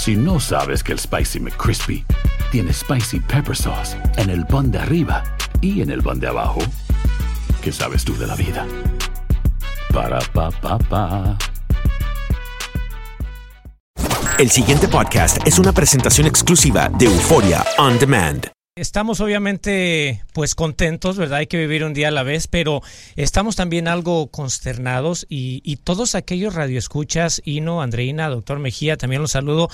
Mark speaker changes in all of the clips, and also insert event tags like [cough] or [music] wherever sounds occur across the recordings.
Speaker 1: Si no sabes que el Spicy McCrispy tiene Spicy Pepper Sauce en el pan de arriba y en el pan de abajo, ¿qué sabes tú de la vida? Para, pa, pa, pa.
Speaker 2: El siguiente podcast es una presentación exclusiva de Euforia On Demand.
Speaker 3: Estamos obviamente pues contentos, ¿verdad? Hay que vivir un día a la vez, pero estamos también algo consternados y, y todos aquellos radioescuchas, Ino, Andreina, doctor Mejía, también los saludo,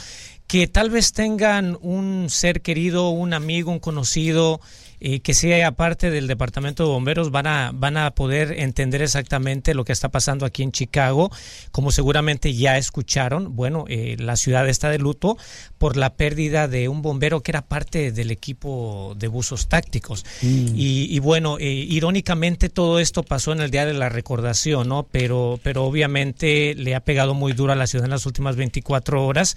Speaker 3: que tal vez tengan un ser querido, un amigo, un conocido, eh, que sea parte del departamento de bomberos van a van a poder entender exactamente lo que está pasando aquí en Chicago como seguramente ya escucharon bueno eh, la ciudad está de luto por la pérdida de un bombero que era parte del equipo de buzos tácticos
Speaker 4: Mm.
Speaker 3: y, y bueno eh, irónicamente todo esto pasó en el día de la recordación no pero pero obviamente le ha pegado muy duro a la ciudad en las últimas 24 horas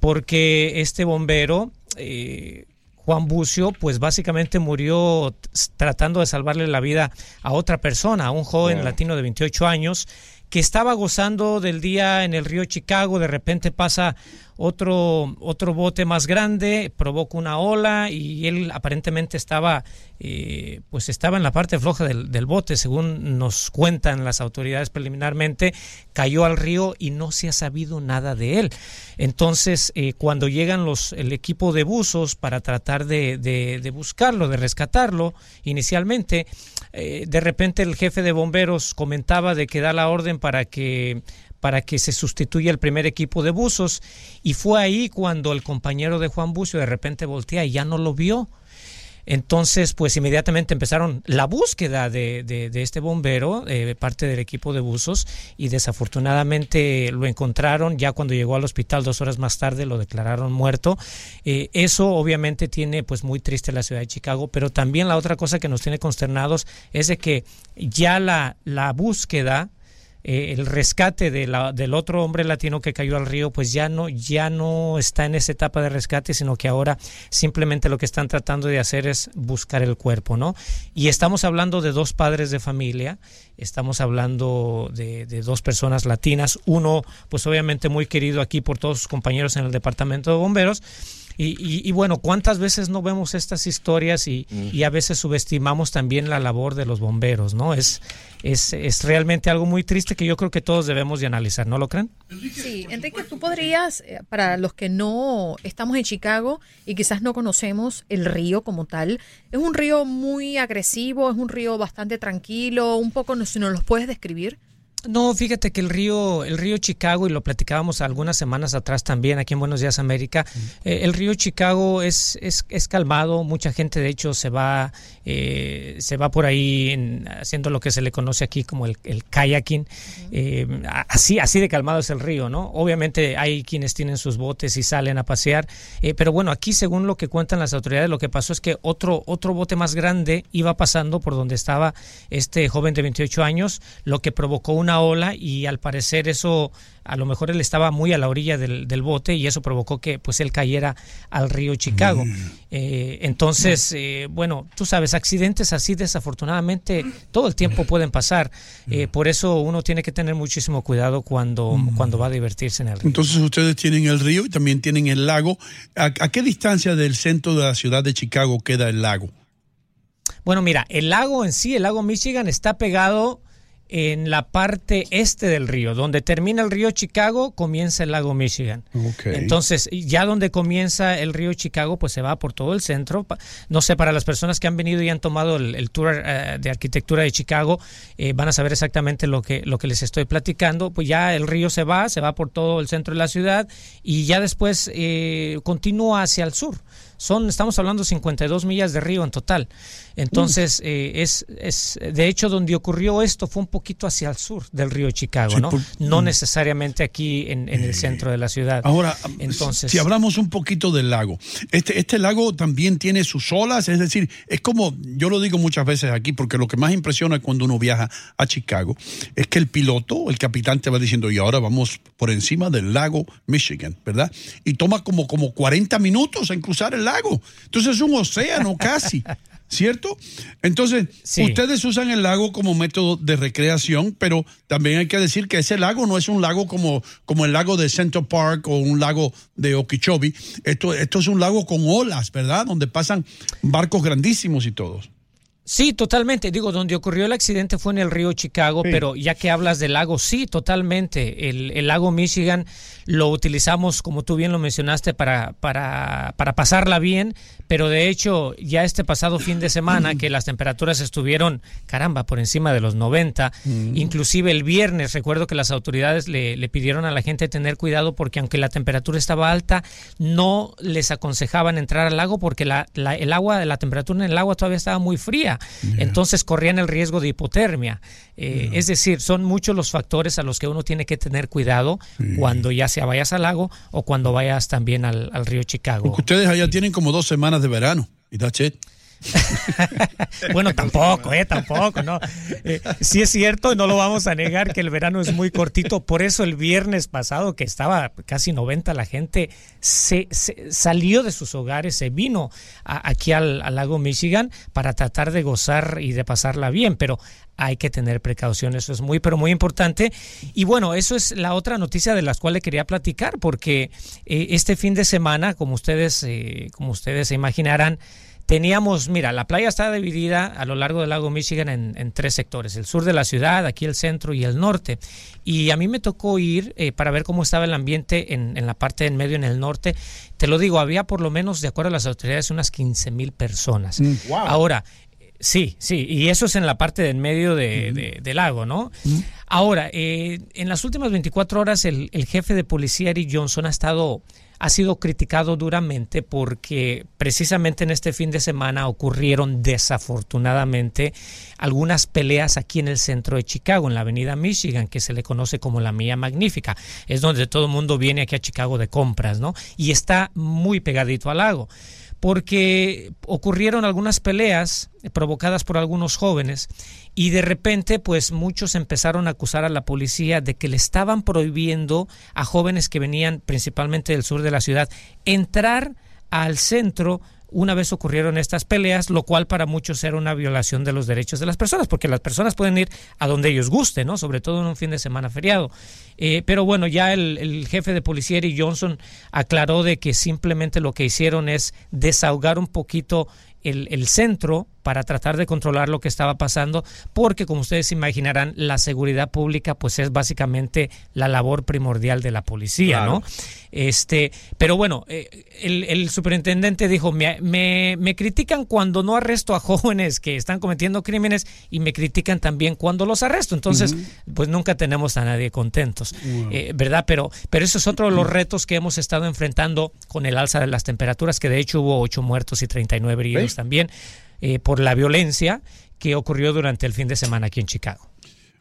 Speaker 3: porque este bombero eh, Juan Bucio, pues básicamente murió tratando de salvarle la vida a otra persona, a un joven latino de 28 años que estaba gozando del día en el río Chicago, de repente pasa otro, otro bote más grande, provoca una ola y él aparentemente estaba, eh, pues estaba en la parte floja del, del bote, según nos cuentan las autoridades preliminarmente, cayó al río y no se ha sabido nada de él. Entonces, eh, cuando llegan los, el equipo de buzos para tratar de, de- de buscarlo, de rescatarlo, inicialmente, eh, de repente el jefe de bomberos comentaba de que da la orden para que para que se sustituya el primer equipo de buzos y fue ahí cuando el compañero de Juan Bucio de repente voltea y ya no lo vio. Entonces, pues inmediatamente empezaron la búsqueda de, de- este bombero, eh, parte del equipo de buzos, y desafortunadamente lo encontraron ya cuando llegó al hospital dos horas más tarde, lo declararon muerto. Eh, eso obviamente tiene pues muy triste la ciudad de Chicago, pero también la otra cosa que nos tiene consternados es de que ya la, la búsqueda eh, el rescate de la- del otro hombre latino que cayó al río, pues ya no, ya no está en esa etapa de rescate, sino que ahora simplemente lo que están tratando de hacer es buscar el cuerpo, ¿no? Y estamos hablando de dos padres de familia, estamos hablando de, de dos personas latinas, uno, pues obviamente muy querido aquí por todos sus compañeros en el departamento de bomberos, y, y- y bueno, ¿cuántas veces no vemos estas historias y, y a veces subestimamos también la labor de los bomberos, ¿no? Es, es, es realmente algo muy triste que yo creo que todos debemos de analizar, ¿no lo creen?
Speaker 5: Sí, Enrique, tú podrías, eh, para los que no estamos en Chicago y quizás no conocemos el río como tal, es un río muy agresivo, es un río bastante tranquilo, un poco, no- si nos los puedes describir.
Speaker 3: No, fíjate que el río, el río Chicago, y lo platicábamos algunas semanas atrás también aquí en Buenos Días América, eh, el río Chicago es, es, es calmado, mucha gente de hecho se va, eh, se va por ahí en- haciendo lo que se le conoce aquí como el, el kayaking, Eh, así, así de calmado es el río, ¿no? Obviamente hay quienes tienen sus botes y salen a pasear, eh, pero bueno, aquí según lo que cuentan las autoridades, lo que pasó es que otro, otro bote más grande iba pasando por donde estaba este joven de 28 años, lo que provocó una una ola y al parecer eso a lo mejor él estaba muy a la orilla del, del bote y eso provocó que pues él cayera al río Chicago. Eh, entonces, eh, bueno, tú sabes, accidentes así desafortunadamente todo el tiempo pueden pasar. Eh, por eso uno tiene que tener muchísimo cuidado cuando, cuando va a divertirse en el río.
Speaker 4: Entonces ustedes tienen el río y también tienen el lago. ¿A, a qué distancia del centro de la ciudad de Chicago queda el lago?
Speaker 3: Bueno, mira, el lago en sí, el lago Michigan, está pegado en la parte este del río. Donde termina el río Chicago, comienza el lago Michigan.
Speaker 4: Okay.
Speaker 3: Entonces, ya donde comienza el río Chicago, pues se va por todo el centro. No sé, para las personas que han venido y han tomado el, el tour eh, de arquitectura de Chicago, eh, van a saber exactamente lo que, lo que les estoy platicando. Pues ya el río se va, se va por todo el centro de la ciudad y ya después eh, continúa hacia el sur. Son, estamos hablando 52 millas de río en total. Entonces, eh, es, es, de hecho, donde ocurrió esto fue un poquito hacia el sur del río Chicago,
Speaker 4: Sí,
Speaker 3: ¿no?
Speaker 4: por-
Speaker 3: no
Speaker 4: mm.
Speaker 3: necesariamente aquí en, en el centro de la ciudad.
Speaker 4: Ahora,
Speaker 3: entonces,
Speaker 4: si hablamos un poquito del lago, este, este lago también tiene sus olas, es decir, es como, yo lo digo muchas veces aquí, porque lo que más impresiona cuando uno viaja a Chicago es que el piloto, el capitán te va diciendo, y ahora vamos por encima del lago Michigan, ¿verdad? Y toma como, como 40 minutos en cruzar el lago. Entonces es un océano casi. [laughs] ¿Cierto? Entonces,
Speaker 3: Sí.
Speaker 4: ustedes usan el lago como método de recreación, pero también hay que decir que ese lago no es un lago como, como el lago de Central Park o un lago de Okeechobee. Esto, esto es un lago con olas, ¿verdad? Donde pasan barcos grandísimos y todos.
Speaker 3: Sí, totalmente. Digo, donde ocurrió el accidente fue en el río Chicago,
Speaker 4: Sí.
Speaker 3: pero ya que hablas del lago, sí, totalmente. El, el lago Michigan lo utilizamos, como tú bien lo mencionaste, para, para, para pasarla bien, pero de hecho ya este pasado fin de semana que las temperaturas estuvieron, caramba, por encima de los 90, inclusive el viernes, recuerdo que las autoridades le, le pidieron a la gente tener cuidado porque aunque la temperatura estaba alta, no les aconsejaban entrar al lago porque la, la- el agua, la temperatura en el agua todavía estaba muy fría, entonces corrían el riesgo de hipotermia. Eh, Es decir, son muchos los factores a los que uno tiene que tener cuidado cuando ya sea vayas al lago o cuando vayas también al, al río Chicago.
Speaker 4: Porque ustedes allá tienen como dos semanas de verano. Y that's it. [laughs]
Speaker 3: Bueno, tampoco, eh, tampoco, ¿no? Eh, sí es cierto, no lo vamos a negar que el verano es muy cortito, por eso el viernes pasado, que estaba casi 90, la gente se, salió de sus hogares, se vino aquí al, al lago Michigan para tratar de gozar y de pasarla bien, pero hay que tener precaución, eso es muy, pero muy importante. Y bueno, eso es la otra noticia de las cuales quería platicar, porque eh, este fin de semana, como ustedes, eh, como ustedes se imaginarán, Teníamos, mira, la playa está dividida a lo largo del lago Michigan en, en tres sectores, el sur de la ciudad, aquí el centro y el norte. Y a mí me tocó ir eh, para ver cómo estaba el ambiente en, en la parte en medio, en el norte. Te lo digo, había por lo menos, de acuerdo a las autoridades, unas 15 mil personas. Ahora, Sí, sí, y eso es en la parte del medio de, de- del lago, ¿no? Ahora, eh, en las últimas 24 horas el, el jefe de policía Eric Johnson ha estado ha sido criticado duramente porque precisamente en este fin de semana ocurrieron desafortunadamente algunas peleas aquí en el centro de Chicago, en la avenida Michigan, que se le conoce como la Mía Magnífica. Es donde todo el mundo viene aquí a Chicago de compras, ¿no? Y está muy pegadito al lago porque ocurrieron algunas peleas provocadas por algunos jóvenes y de repente pues muchos empezaron a acusar a la policía de que le estaban prohibiendo a jóvenes que venían principalmente del sur de la ciudad entrar al centro una vez ocurrieron estas peleas, lo cual para muchos era una violación de los derechos de las personas, porque las personas pueden ir a donde ellos gusten, ¿no? Sobre todo en un fin de semana feriado. Eh, pero bueno, ya el, jefe de policía Eric Johnson aclaró de que simplemente lo que hicieron es desahogar un poquito el centro para tratar de controlar lo que estaba pasando, porque como ustedes imaginarán, la seguridad pública pues es básicamente la labor primordial de la policía,
Speaker 6: Claro.
Speaker 3: ¿no? Este, pero bueno, eh, el, el superintendente dijo, me, me, me critican cuando no arresto a jóvenes que están cometiendo crímenes y me critican también cuando los arresto. Entonces, pues nunca tenemos a nadie contentos, eh, ¿verdad? Pero, pero eso es otro de los retos que hemos estado enfrentando con el alza de las temperaturas, que de hecho hubo ocho muertos y 39 heridos
Speaker 4: ¿Sí?
Speaker 3: también eh, por la violencia que ocurrió durante el fin de semana aquí en Chicago.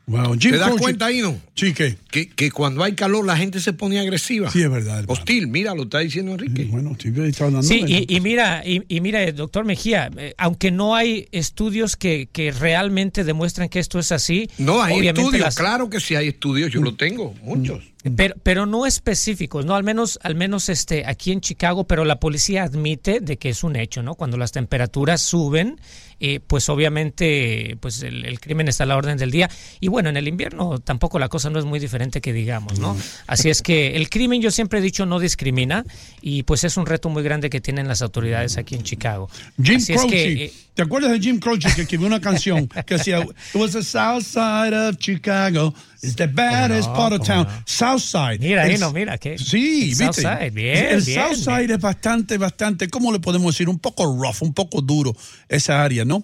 Speaker 4: Wow, Jim
Speaker 6: ¿Te das cuenta ahí, no?
Speaker 4: Sí, ¿qué?
Speaker 6: Que, que cuando hay calor la gente se pone agresiva.
Speaker 4: Sí, es verdad. hermano.
Speaker 6: Hostil, mira, lo está diciendo Enrique.
Speaker 4: Bueno, sí, está dando-
Speaker 3: Sí, y, y mira, y, y mira, doctor Mejía, eh, aunque no hay estudios que, que realmente demuestran que esto es así,
Speaker 6: No, hay estudios,
Speaker 3: las-
Speaker 6: claro que sí hay estudios, yo lo tengo, muchos.
Speaker 3: Pero, pero no específicos, ¿no? Al menos, al menos este, aquí en Chicago, pero la policía admite de que es un hecho, ¿no? Cuando las temperaturas suben, eh, pues obviamente pues el, el crimen está a la orden del día. Y bueno, en el invierno tampoco la cosa no es muy diferente que digamos, ¿no? Así es que el crimen, yo siempre he dicho, no discrimina y pues es un reto muy grande que tienen las autoridades aquí en Chicago.
Speaker 4: Jim
Speaker 3: Así es
Speaker 4: Croce.
Speaker 3: que, eh,
Speaker 4: ¿Te acuerdas de Jim Croce que escribió una canción [laughs] que decía It was the south side of Chicago. It's the baddest
Speaker 3: no,
Speaker 4: part of town. South side.
Speaker 3: Mira, ahí
Speaker 4: El-
Speaker 3: no, mira, que
Speaker 4: Sí,
Speaker 3: el
Speaker 4: viste.
Speaker 3: Side, bien,
Speaker 4: El
Speaker 3: bien,
Speaker 4: South Side es bastante, bastante, ¿cómo le podemos decir? Un poco rough, un poco duro esa área, ¿no?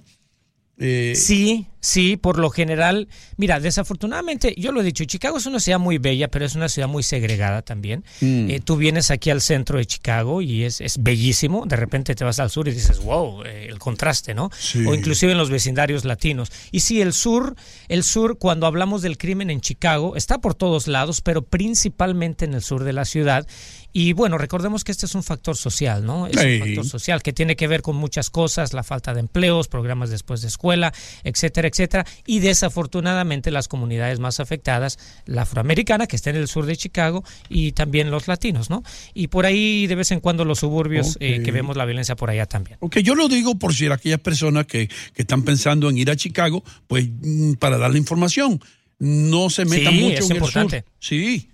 Speaker 4: Eh,
Speaker 3: Sí, sí, por lo general. Mira, desafortunadamente, yo lo he dicho, Chicago es una ciudad muy bella, pero es una ciudad muy segregada también.
Speaker 7: Mm.
Speaker 3: Eh, tú vienes aquí al centro de Chicago y es, es bellísimo. De repente te vas al sur y dices, wow, eh, el contraste, ¿no?
Speaker 7: Sí.
Speaker 3: O inclusive en los vecindarios latinos. Y sí, el sur, el sur, cuando hablamos del crimen en Chicago, está por todos lados, pero principalmente en el sur de la ciudad. Y bueno, recordemos que este es un factor social, ¿no? Es un factor social que tiene que ver con muchas cosas, la falta de empleos, programas después de escuela, etcétera, etcétera. Y desafortunadamente las comunidades más afectadas, la afroamericana, que está en el sur de Chicago, y también los latinos, ¿no? Y por ahí de vez en cuando los suburbios, eh, que vemos la violencia por allá también.
Speaker 4: Ok, yo lo digo por si aquellas personas que, que están pensando en ir a Chicago, pues mm, para darle información. No se metan
Speaker 3: Sí,
Speaker 4: mucho
Speaker 3: es
Speaker 4: en
Speaker 3: importante.
Speaker 4: el sur. Sí.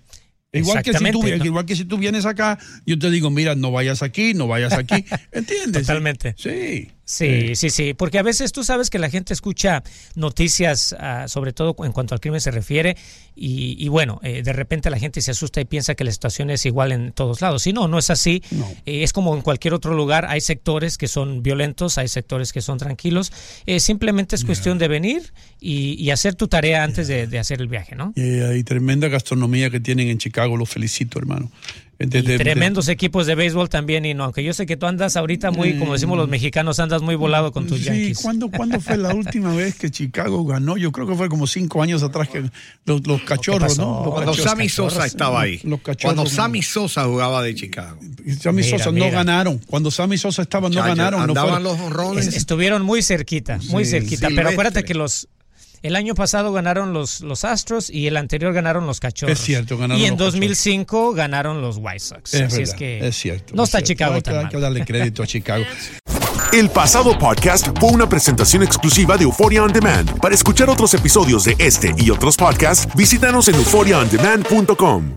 Speaker 4: Igual que, si tú,
Speaker 3: ¿no?
Speaker 4: igual que si tú vienes acá, yo te digo, mira, no vayas aquí, no vayas aquí. [laughs] ¿Entiendes?
Speaker 3: Totalmente.
Speaker 4: Sí.
Speaker 3: Sí, sí, sí, porque a veces tú sabes que la gente escucha noticias, ah, sobre todo en cuanto al crimen se refiere, y, y bueno, eh, de repente la gente se asusta y piensa que la situación es igual en todos lados. Y no, no es así. Eh, es como en cualquier otro lugar, hay sectores que son violentos, hay sectores que son tranquilos. Eh, simplemente es cuestión de venir y, y hacer tu tarea antes de, de hacer el viaje, ¿no?
Speaker 4: Y hay tremenda gastronomía que tienen en Chicago, los felicito, hermano. De-
Speaker 3: Y
Speaker 4: de- de-
Speaker 3: tremendos equipos de béisbol también, y no, aunque yo sé que tú andas ahorita muy, como decimos los mexicanos, andas muy volado con tus
Speaker 4: Mm. Sí,
Speaker 3: Yankees.
Speaker 4: ¿cuándo, ¿cuándo fue la última vez que Chicago ganó? Yo creo que fue como cinco años atrás que los, los cachorros? ¿no? Los
Speaker 6: Cuando
Speaker 4: cachorros.
Speaker 6: Sammy Sosa estaba ahí.
Speaker 4: Los cachorros.
Speaker 6: Cuando Sammy Sosa jugaba de Chicago.
Speaker 4: Sammy
Speaker 3: Mira,
Speaker 4: Sosa no ganaron. Cuando Sammy Sosa estaba, no ganaron.
Speaker 6: andaban los honrones.
Speaker 3: Estuvieron muy cerquita, muy
Speaker 4: Sí.
Speaker 3: cerquita. Pero acuérdate que los el año pasado ganaron los, los Astros y el anterior ganaron los Cachorros.
Speaker 4: Es cierto, ganaron
Speaker 3: Y en
Speaker 4: los Cachorros.
Speaker 3: 2005 ganaron los White Sox.
Speaker 4: Es
Speaker 3: Así
Speaker 4: verdad,
Speaker 3: es que
Speaker 4: es cierto.
Speaker 3: no
Speaker 4: es
Speaker 3: está
Speaker 4: cierto.
Speaker 3: Chicago
Speaker 4: Hay
Speaker 3: tan
Speaker 4: Hay
Speaker 3: mal.
Speaker 4: que darle crédito a Chicago. [laughs]
Speaker 2: El pasado podcast fue una presentación exclusiva de Euphoria On Demand. Para escuchar otros episodios de este y otros podcasts, visítanos en euphoriaondemand.com.